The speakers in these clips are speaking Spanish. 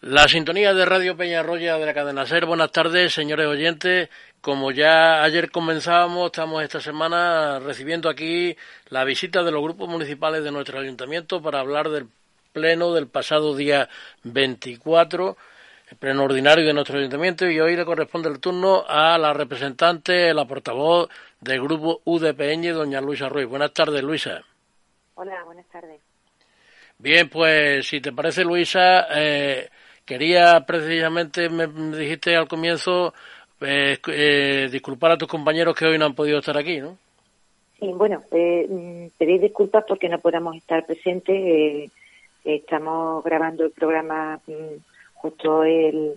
La sintonía de Radio Peñarroya de la cadena SER. Buenas tardes, señores oyentes. Como ya ayer comenzábamos, estamos esta semana recibiendo aquí la visita de los grupos municipales de nuestro ayuntamiento para hablar del pleno del pasado día 24, el pleno ordinario de nuestro ayuntamiento, y hoy le corresponde el turno a la representante, la portavoz del grupo UDPN, doña Luisa Ruiz. Buenas tardes, Luisa. Hola, buenas tardes. Bien, pues si te parece, Luisa, eh, Quería precisamente, me, dijiste al comienzo, eh, eh, disculpar a tus compañeros que hoy no han podido estar aquí, ¿no? Sí, bueno, eh, mm, pedir disculpas porque no podamos estar presentes. Eh, estamos grabando el programa mm, justo el,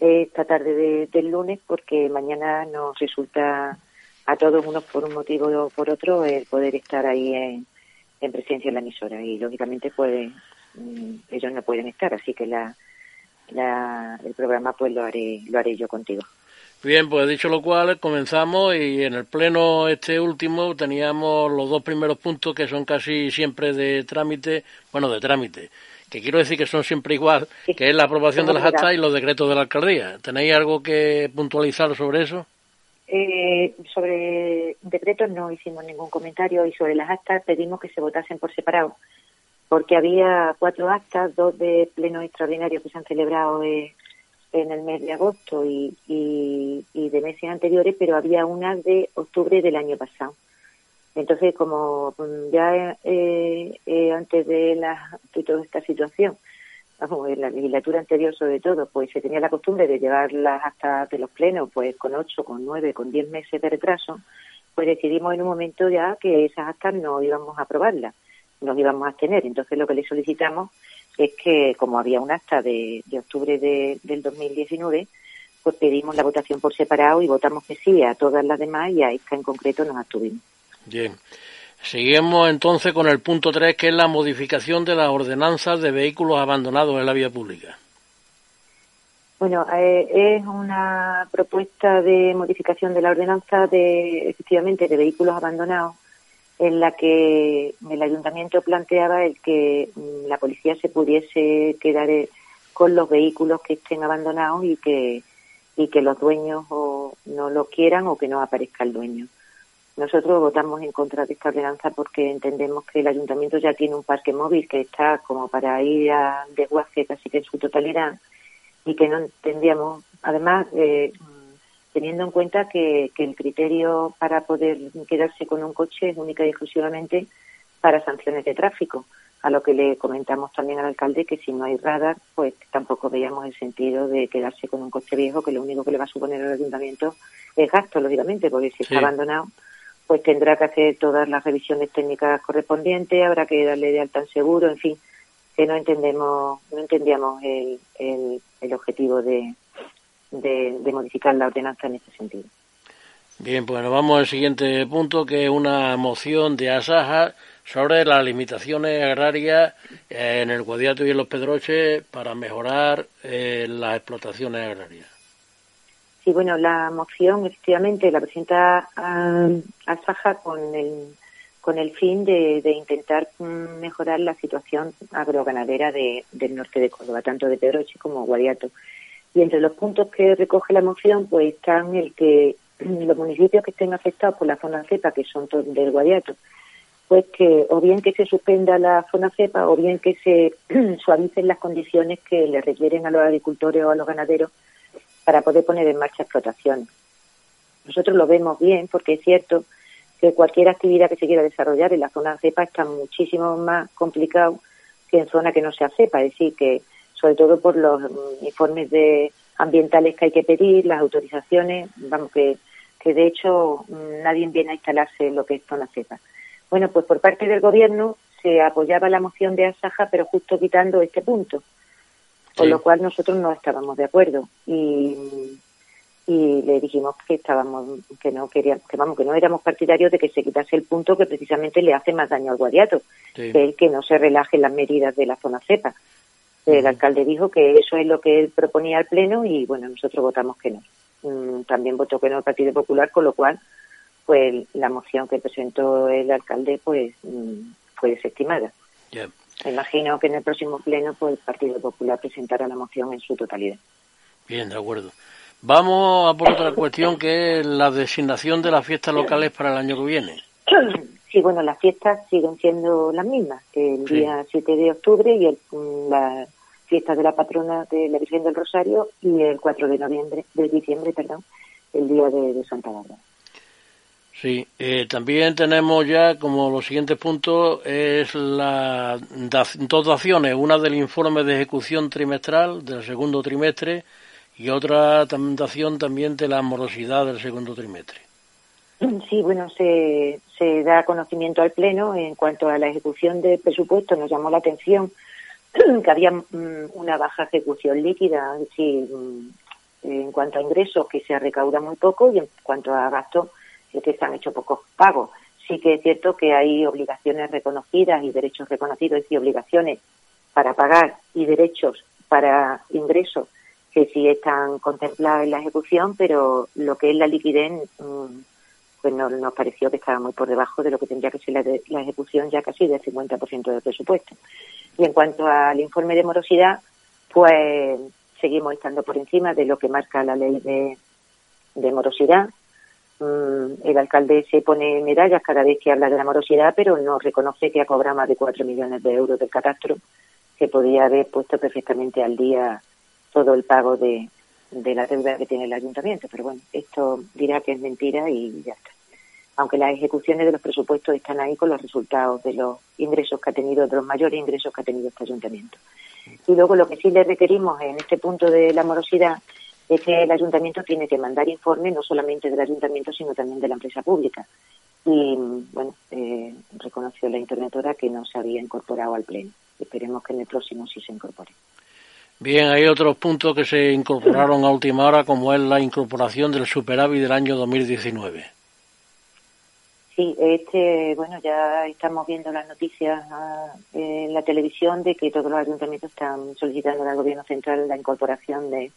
esta tarde del lunes porque mañana nos resulta a todos unos por un motivo o por otro el poder estar ahí en, en presencia en la emisora y lógicamente pues ellos no pueden estar, así que la el programa pues lo haré, lo haré yo contigo. Bien, pues dicho lo cual, comenzamos y en el pleno este último teníamos los dos primeros puntos que son casi siempre de trámite, bueno, de trámite, que quiero decir que son siempre igual, que es la aprobación de las actas y los decretos de la alcaldía. ¿Tenéis algo que puntualizar sobre eso? Eh, sobre decretos no hicimos ningún comentario y sobre las actas pedimos que se votasen por separado porque había cuatro actas, dos de pleno extraordinario que se han celebrado eh, en el mes de agosto y, de meses anteriores, pero había una de octubre del año pasado. Entonces, como mm, ya eh, eh, antes de, la, de toda esta situación, en la legislatura anterior sobre todo, pues se tenía la costumbre de llevar las actas de los plenos, pues con ocho, con nueve, con diez meses de retraso, pues decidimos en un momento ya que esas actas no íbamos a aprobarlas nos íbamos a tener. Entonces lo que le solicitamos es que, como había un acta de, octubre de, del 2019, pues pedimos la votación por separado y votamos que sí a todas las demás y a esta en concreto nos abstuvimos. Bien. Seguimos entonces con el punto 3, que es la modificación de las ordenanzas de vehículos abandonados en la vía pública. Bueno, eh, es una propuesta de modificación de la ordenanza de, efectivamente, de vehículos abandonados en la que el ayuntamiento planteaba el que mm, la policía se pudiese quedar eh, con los vehículos que estén abandonados y que y que los dueños o no lo quieran o que no aparezca el dueño. Nosotros votamos en contra de esta ordenanza porque entendemos que el ayuntamiento ya tiene un parque móvil que está como para ir a desguace casi que en su totalidad y que no entendíamos, además, eh, teniendo en cuenta que, el criterio para poder quedarse con un coche es única y exclusivamente para sanciones de tráfico, a lo que le comentamos también al alcalde que si no hay radar, pues tampoco veíamos el sentido de quedarse con un coche viejo, que lo único que le va a suponer al ayuntamiento es gasto, lógicamente, porque si está abandonado, pues tendrá que hacer todas las revisiones técnicas correspondientes, habrá que darle de alta en seguro, en fin, que no entendemos, no entendíamos el, el objetivo de, de, modificar la ordenanza en ese sentido. Bien, pues nos vamos al siguiente punto, que es una moción de Asaja sobre las limitaciones agrarias en el Guadiato y en los Pedroches para mejorar eh, las explotaciones agrarias. Sí, bueno, la moción efectivamente la presenta Asaja con el, con el fin de, intentar mm, mejorar la situación agroganadera de, del norte de Córdoba, tanto de Pedroche como Guadiato. Y entre los puntos que recoge la moción, pues están el que los municipios que estén afectados por la zona cepa, que son del Guadiato, pues que o bien que se suspenda la zona cepa o bien que se suavicen las condiciones que le requieren a los agricultores o a los ganaderos para poder poner en marcha explotaciones. Nosotros lo vemos bien porque es cierto que cualquier actividad que se quiera desarrollar en la zona cepa está muchísimo más complicado que en zona que no sea cepa, es decir, que sobre todo por los informes de ambientales que hay que pedir, las autorizaciones, vamos que, que de hecho mm, nadie viene a instalarse en lo que es zona cepa. Bueno, pues por parte del gobierno se apoyaba la moción de Asaja, pero justo quitando este punto, con lo cual nosotros no estábamos de acuerdo y, y le dijimos que estábamos que no queríamos que vamos que no éramos partidarios de que se quitase el punto que precisamente le hace más daño al guadiato, que es que no se relajen las medidas de la zona cepa. El alcalde dijo que eso es lo que él proponía al Pleno y, bueno, nosotros votamos que no. Mm, también votó que no el Partido Popular, con lo cual, pues la moción que presentó el alcalde, pues mm, fue desestimada. Me imagino que en el próximo pleno pues, el Partido Popular presentará la moción en su totalidad. Bien, de acuerdo. Vamos a por otra cuestión que es la designación de las fiestas locales para el año que viene. Sí, bueno, las fiestas siguen siendo las mismas, el día 7 de octubre y el, mm, la fiesta de la patrona de la Virgen del Rosario y el 4 de noviembre, de diciembre, perdón, el día de, Santa Bárbara. Sí, eh, también tenemos ya como los siguientes puntos es la dos daciones, una del informe de ejecución trimestral del segundo trimestre y otra dación también de la morosidad del segundo trimestre. Sí, bueno, se, se da conocimiento al Pleno en cuanto a la ejecución del presupuesto. Nos llamó la atención que había mm, una baja ejecución líquida, sí, mm, en cuanto a ingresos que se recauda muy poco y en cuanto a gastos que se han hecho pocos pagos. Sí que es cierto que hay obligaciones reconocidas y derechos reconocidos y obligaciones para pagar y derechos para ingresos que sí están contemplados en la ejecución, pero lo que es la liquidez mm, pues no, nos pareció que estaba muy por debajo de lo que tendría que ser la, la ejecución ya casi del 50% del presupuesto. Y en cuanto al informe de morosidad, pues seguimos estando por encima de lo que marca la ley de, de morosidad. Mm, el alcalde se pone medallas cada vez que habla de la morosidad, pero no reconoce que ha cobrado más de 4 millones de euros del catastro, que podría haber puesto perfectamente al día todo el pago de, de la deuda que tiene el ayuntamiento. Pero bueno, esto dirá que es mentira y ya está. Aunque las ejecuciones de los presupuestos están ahí con los resultados de los ingresos que ha tenido, de los mayores ingresos que ha tenido este ayuntamiento. Y luego lo que sí le requerimos en este punto de la morosidad es que el ayuntamiento tiene que mandar informe no solamente del ayuntamiento, sino también de la empresa pública. Y bueno, eh, reconoció la interventora que no se había incorporado al pleno. Esperemos que en el próximo sí se incorpore. Bien, hay otros puntos que se incorporaron a última hora, como es la incorporación del superávit del año 2019. Sí, este, bueno, ya estamos viendo las noticias en la televisión de que todos los ayuntamientos están solicitando al Gobierno Central la incorporación de,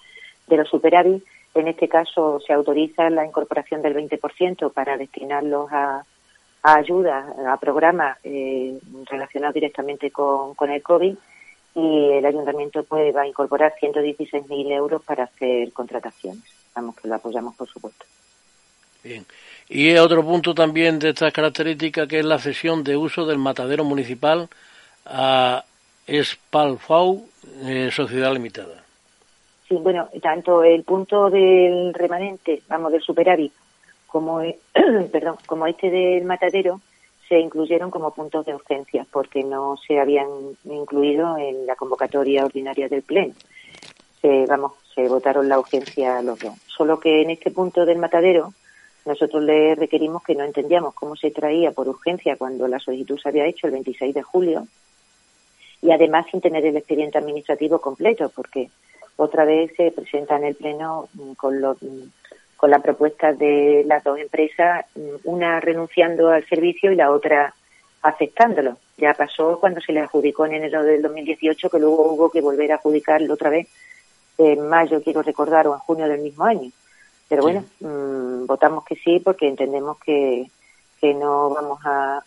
de los superávit. En este caso se autoriza la incorporación del 20% para destinarlos a, a ayudas, a programas eh, relacionados directamente con, con el COVID y el ayuntamiento pues va a incorporar 116.000 euros para hacer contrataciones. Vamos, que lo apoyamos, por supuesto. Bien. Y otro punto también de estas características que es la cesión de uso del matadero municipal a Espalfau eh, Sociedad Limitada. Sí, bueno, tanto el punto del remanente, vamos, del superávit, como, perdón, como este del matadero, se incluyeron como puntos de urgencia porque no se habían incluido en la convocatoria ordinaria del Pleno. Se, vamos, se votaron la urgencia los dos. Solo que en este punto del matadero nosotros le requerimos que no entendíamos cómo se traía por urgencia cuando la solicitud se había hecho el 26 de julio y además sin tener el expediente administrativo completo porque otra vez se presenta en el Pleno con los con la propuesta de las dos empresas, una renunciando al servicio y la otra aceptándolo. Ya pasó cuando se le adjudicó en enero del 2018, que luego hubo que volver a adjudicarlo otra vez en mayo, quiero recordar, o en junio del mismo año. Pero bueno, mm, votamos que sí porque entendemos que, que no vamos a,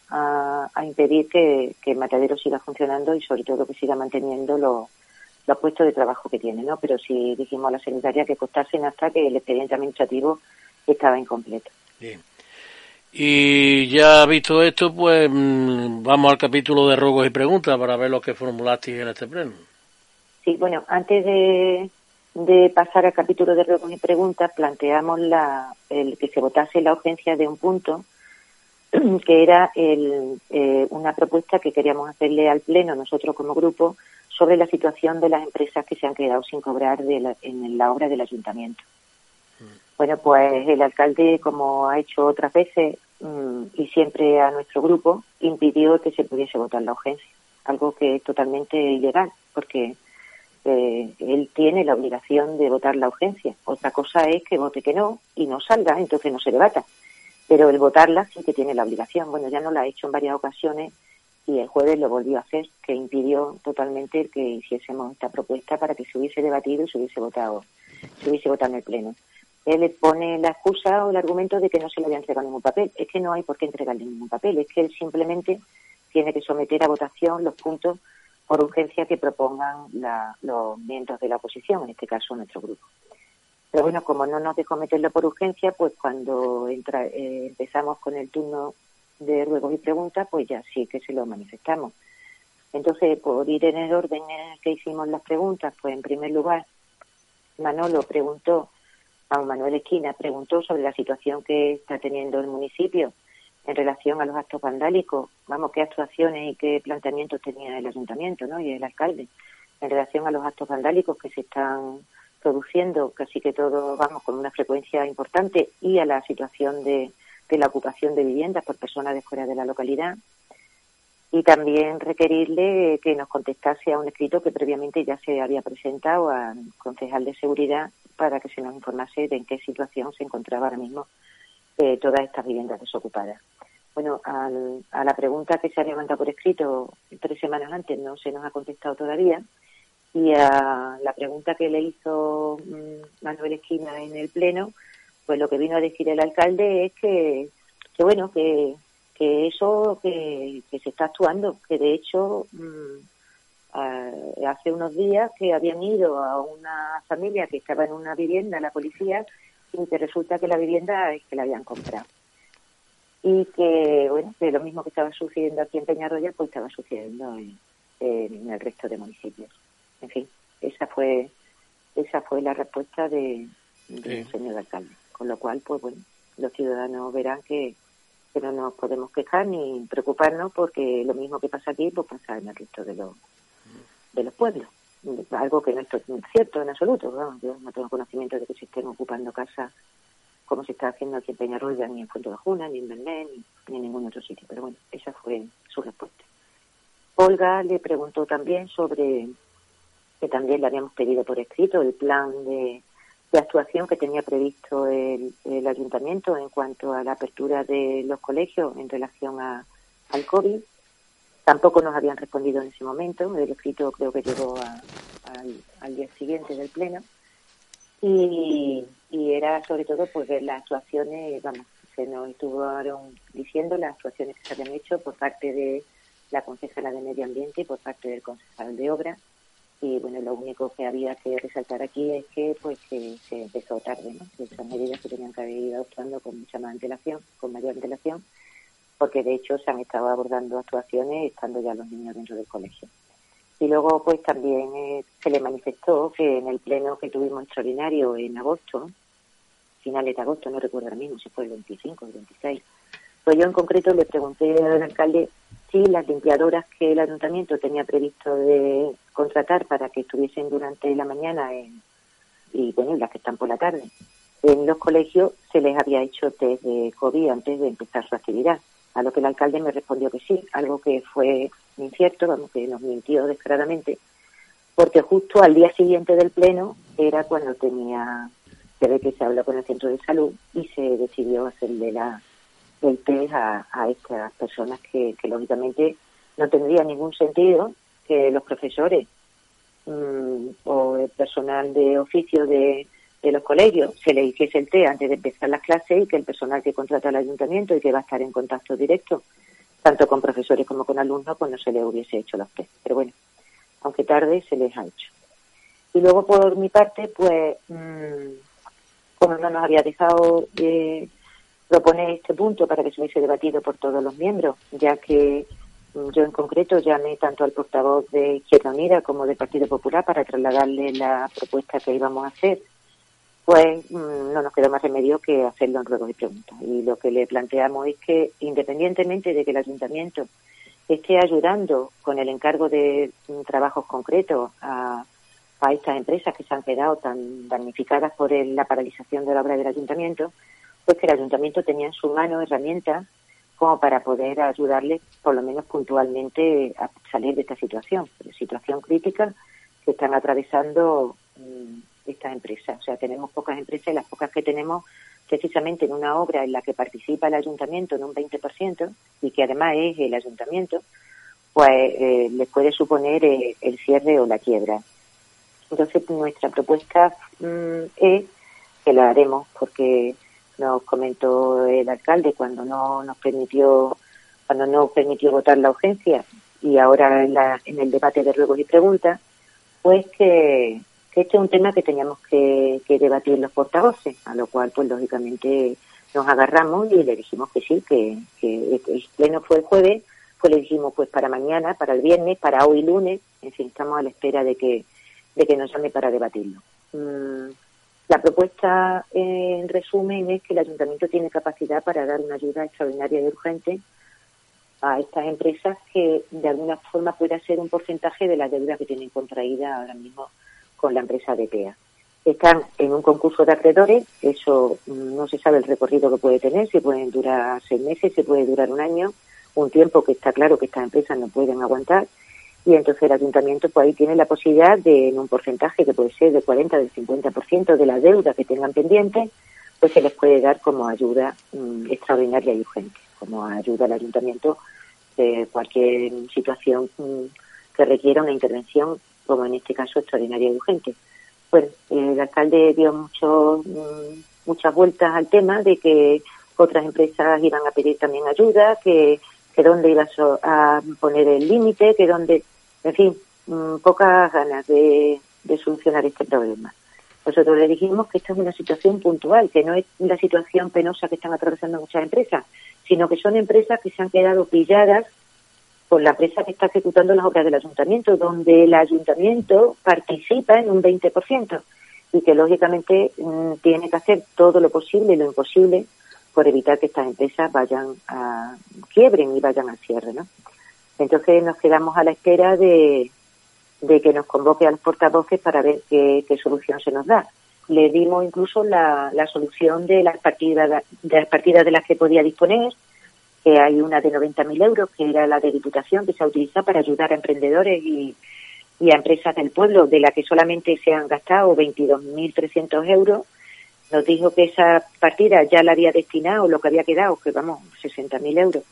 a, impedir que, que el matadero siga funcionando y sobre todo que siga manteniendo los los puestos de trabajo que tiene, ¿no? Pero si dijimos a la secretaria que costasen hasta que el expediente administrativo estaba incompleto. Bien. Y ya visto esto, pues mm, vamos al capítulo de ruegos y preguntas para ver lo que formulaste en este pleno. Sí, bueno, antes de, de pasar al capítulo de ruegos y preguntas, planteamos la, el que se votase la urgencia de un punto que era el, eh, una propuesta que queríamos hacerle al Pleno nosotros como grupo sobre la situación de las empresas que se han quedado sin cobrar en la obra del ayuntamiento. Bueno, pues el alcalde, como ha hecho otras veces mm, y siempre a nuestro grupo, impidió que se pudiese votar la urgencia, algo que es totalmente ilegal, porque eh, él tiene la obligación de votar la urgencia. Otra cosa es que vote que no y no salga, entonces no se debata. Pero el votarla sí que tiene la obligación. Bueno, ya no la ha hecho en varias ocasiones y el jueves lo volvió a hacer, que impidió totalmente que hiciésemos esta propuesta para que se hubiese debatido y se hubiese votado, se hubiese votado en el Pleno. Él le pone la excusa o el argumento de que no se le había entregado ningún papel. Es que no hay por qué entregarle ningún papel, es que él simplemente tiene que someter a votación los puntos por urgencia que propongan los miembros de la oposición, en este caso nuestro grupo. Pero bueno, como no nos dejó meterlo por urgencia, pues cuando entra, eh, empezamos con el turno de ruegos y preguntas, pues ya sí que se lo manifestamos. Entonces, por ir en el orden en que hicimos las preguntas, pues en primer lugar, Manolo preguntó, a Manuel Esquina preguntó sobre la situación que está teniendo el municipio en relación a los actos vandálicos, vamos, qué actuaciones y qué planteamientos tenía el ayuntamiento ¿no? y el alcalde en relación a los actos vandálicos que se están produciendo, casi que todo, vamos, con una frecuencia importante, y a la situación de, de la ocupación de viviendas por personas de fuera de la localidad. Y también requerirle que nos contestase a un escrito que previamente ya se había presentado al concejal de seguridad para que se nos informase de en qué situación se encontraba ahora mismo eh, todas estas viviendas desocupadas. Bueno, a la pregunta que se ha levantado por escrito tres semanas antes no se nos ha contestado todavía. Y a la pregunta que le hizo mm, Manuel Esquina en el Pleno, pues lo que vino a decir el alcalde es que, que bueno, que, que eso que, que, se está actuando, que de hecho mm, hace unos días que habían ido a una familia que estaba en una vivienda, la policía, y que resulta que la vivienda es que la habían comprado. Y que, bueno, que lo mismo que estaba sucediendo aquí en Peñarroya, pues estaba sucediendo en, el resto de municipios. En fin, esa fue esa fue la respuesta de, del señor alcalde. Con lo cual, pues bueno, los ciudadanos verán que, que no nos podemos quejar ni preocuparnos porque lo mismo que pasa aquí, pues pasa en el resto de los, de los pueblos algo que no es cierto en absoluto. ¿no? Yo no tengo conocimiento de que se estén ocupando casas como se está haciendo aquí en Peñarroya, ni en Fuente de Juna, ni en Belén, ni, en ningún otro sitio. Pero bueno, esa fue su respuesta. Olga le preguntó también sobre, que también le habíamos pedido por escrito, el plan de, actuación que tenía previsto el, el, ayuntamiento en cuanto a la apertura de los colegios en relación a, al COVID Tampoco nos habían respondido en ese momento, el escrito creo que llegó al, día siguiente del pleno. Y, era sobre todo pues ver las actuaciones, vamos, se nos estuvieron diciendo las actuaciones que se habían hecho por parte de la concejala de Medio Ambiente y por parte del concejal de Obra. Y bueno, lo único que había que resaltar aquí es que pues se empezó tarde, ¿no? Que esas medidas se tenían que haber ido adoptando con mucha más antelación, con mayor antelación porque de hecho se han estado abordando actuaciones estando ya los niños dentro del colegio. Y luego pues también eh, se le manifestó que en el pleno que tuvimos extraordinario en agosto, finales de agosto, no recuerdo ahora mismo si fue el 25 o el 26, pues yo en concreto le pregunté al alcalde si las limpiadoras que el ayuntamiento tenía previsto de contratar para que estuviesen durante la mañana y bueno, las que están por la tarde, en los colegios se les había hecho test de COVID antes de empezar su actividad. A lo que el alcalde me respondió que sí, algo que fue incierto, vamos, que nos mintió descaradamente, porque justo al día siguiente del pleno era cuando tenía, ve que se habló con el centro de salud y se decidió hacerle la, el test a, estas personas que, lógicamente no tendría ningún sentido que los profesores mm, o el personal de oficio de, de los colegios se le hiciese el té antes de empezar las clases y que el personal que contrata al ayuntamiento y que va a estar en contacto directo, tanto con profesores como con alumnos, pues no se le hubiese hecho los test. Pero bueno, aunque tarde, se les ha hecho. Y luego, por mi parte, pues, mmm, como no nos había dejado eh, proponer este punto para que se hubiese debatido por todos los miembros, ya que mm, yo en concreto llamé tanto al portavoz de Izquierda Unida como del Partido Popular para trasladarle la propuesta que íbamos a hacer pues mm, no nos queda más remedio que hacerlo en ruegos y preguntas. Y lo que le planteamos es que, independientemente de que el ayuntamiento esté ayudando con el encargo de mm, trabajos concretos a, a, estas empresas que se han quedado tan damnificadas por la paralización de la obra del ayuntamiento, pues que el ayuntamiento tenía en su mano herramientas como para poder ayudarles, por lo menos puntualmente, a salir de esta situación, situación crítica que están atravesando mm, estas empresas. O sea, tenemos pocas empresas y las pocas que tenemos precisamente en una obra en la que participa el ayuntamiento en un 20% y que además es el ayuntamiento, pues eh, les puede suponer eh, el cierre o la quiebra. Entonces, nuestra propuesta mm, es que lo haremos porque nos comentó el alcalde cuando no nos permitió cuando no permitió votar la urgencia y ahora en, la, en el debate de ruegos y preguntas, pues que, este es un tema que teníamos que, debatir los portavoces, a lo cual pues lógicamente nos agarramos y le dijimos que sí, que, que el pleno fue el jueves, pues le dijimos pues para mañana, para el viernes, para hoy lunes, en fin, estamos a la espera de que, de que nos llame para debatirlo. Mm, la propuesta, en resumen, es que el ayuntamiento tiene capacidad para dar una ayuda extraordinaria y urgente a estas empresas que de alguna forma pueda ser un porcentaje de la deuda que tienen contraída ahora mismo con la empresa de PEA. Están en un concurso de acreedores, eso no se sabe el recorrido que puede tener, si pueden durar seis meses, si puede durar un año, un tiempo que está claro que estas empresas no pueden aguantar, y entonces el ayuntamiento pues ahí tiene la posibilidad de, en un porcentaje que puede ser de 40, del 50% de la deuda que tengan pendiente, pues se les puede dar como ayuda mm, extraordinaria y urgente, como ayuda al ayuntamiento de cualquier situación mm, que requiera una intervención, como en este caso extraordinaria y urgente. Bueno, el alcalde dio mucho, mm, muchas vueltas al tema de que otras empresas iban a pedir también ayuda, que, que dónde iba a poner el límite, que dónde en fin, mm, pocas ganas de, solucionar este problema. Nosotros le dijimos que esta es una situación puntual, que no es la situación penosa que están atravesando muchas empresas, sino que son empresas que se han quedado pilladas por la empresa que está ejecutando las obras del ayuntamiento, donde el ayuntamiento participa en un 20% y que lógicamente mm, tiene que hacer todo lo posible y lo imposible por evitar que estas empresas vayan a quiebren y vayan al cierre, ¿no? Entonces nos quedamos a la espera de, que nos convoque a los portavoces para ver qué, solución se nos da. Le dimos incluso la, solución de las partidas de las partidas de las que podía disponer, que hay una de 90.000 euros, que era la de Diputación, que se utiliza para ayudar a emprendedores y, y a empresas del pueblo, de la que solamente se han gastado 22.300 euros. Nos dijo que esa partida ya la había destinado, lo que había quedado, que vamos, 60.000 euros,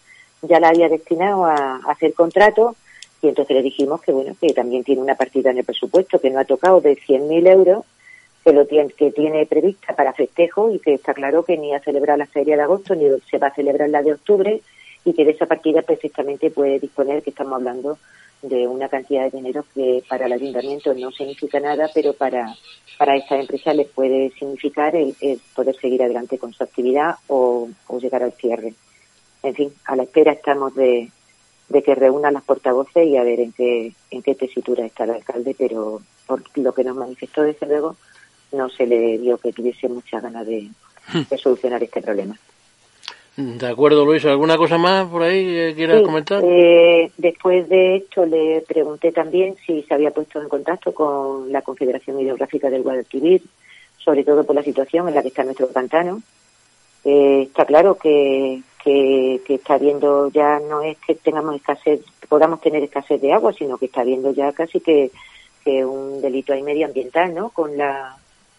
ya la había destinado a, hacer contrato y entonces le dijimos que bueno que también tiene una partida en el presupuesto que no ha tocado de 100.000 euros que lo tiene que tiene prevista para festejo y que está claro que ni ha celebrado la feria de agosto ni se va a celebrar la de octubre y que de esa partida perfectamente puede disponer que estamos hablando de una cantidad de dinero que para el ayuntamiento no significa nada, pero para, para esta empresa les puede significar el, poder seguir adelante con su actividad o llegar al cierre en fin, a la espera estamos de, que reúnan las portavoces y a ver en qué, en qué tesitura está el alcalde, pero por lo que nos manifestó desde luego no se le dio que tuviese mucha ganas de, hmm. solucionar este problema. De acuerdo, Luis. ¿Alguna cosa más por ahí que quieras comentar? Eh, después de esto le pregunté también si se había puesto en contacto con la Confederación Hidrográfica del Guadalquivir, sobre todo por la situación en la que está nuestro pantano. Eh, está claro que, que, está viendo ya no es que tengamos escasez, podamos tener escasez de agua, sino que está viendo ya casi que, que un delito ahí medioambiental, ¿no? Con la,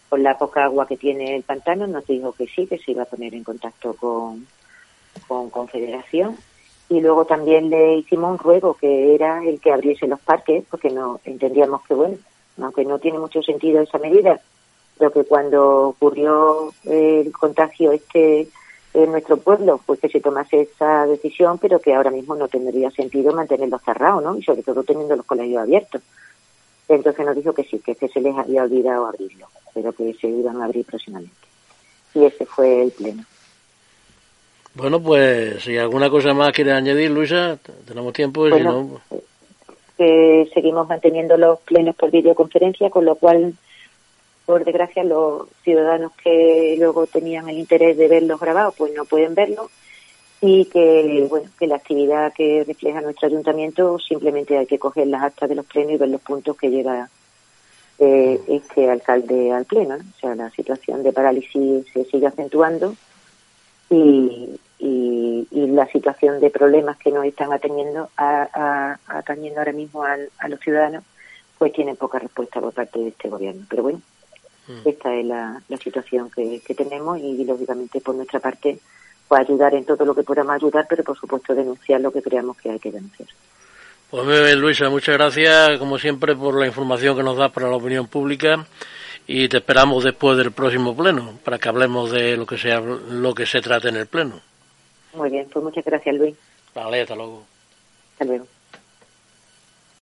con la poca agua que tiene el pantano, nos dijo que sí, que se iba a poner en contacto con, con Confederación. Y luego también le hicimos un ruego que era el que abriese los parques, porque no entendíamos que, bueno, aunque no tiene mucho sentido esa medida, pero que cuando ocurrió el contagio este en nuestro pueblo, pues que se tomase esa decisión, pero que ahora mismo no tendría sentido mantenerlos cerrados, ¿no? Y sobre todo teniendo los colegios abiertos. Entonces nos dijo que sí, que, se les había olvidado abrirlo, pero que se iban a abrir próximamente. Y ese fue el pleno. Bueno, pues si alguna cosa más quiere añadir, Luisa, tenemos tiempo. si no... que seguimos manteniendo los plenos por videoconferencia, con lo cual por desgracia los ciudadanos que luego tenían el interés de verlos grabados pues no pueden verlo y que bueno que la actividad que refleja nuestro ayuntamiento simplemente hay que coger las actas de los plenos y ver los puntos que lleva eh, este alcalde al pleno o sea la situación de parálisis se sigue acentuando y, y, la situación de problemas que nos están atendiendo a, atendiendo ahora mismo a los ciudadanos pues tiene poca respuesta por parte de este gobierno pero bueno Mm. Esta es la, situación que, tenemos y, lógicamente, por nuestra parte, pues ayudar en todo lo que podamos ayudar, pero por supuesto denunciar lo que creamos que hay que denunciar. Pues muy bien, Luisa, muchas gracias, como siempre, por la información que nos das para la opinión pública y te esperamos después del próximo pleno para que hablemos de lo que sea lo que se trate en el pleno. Muy bien, pues muchas gracias, Luis. Vale, hasta luego. Hasta luego.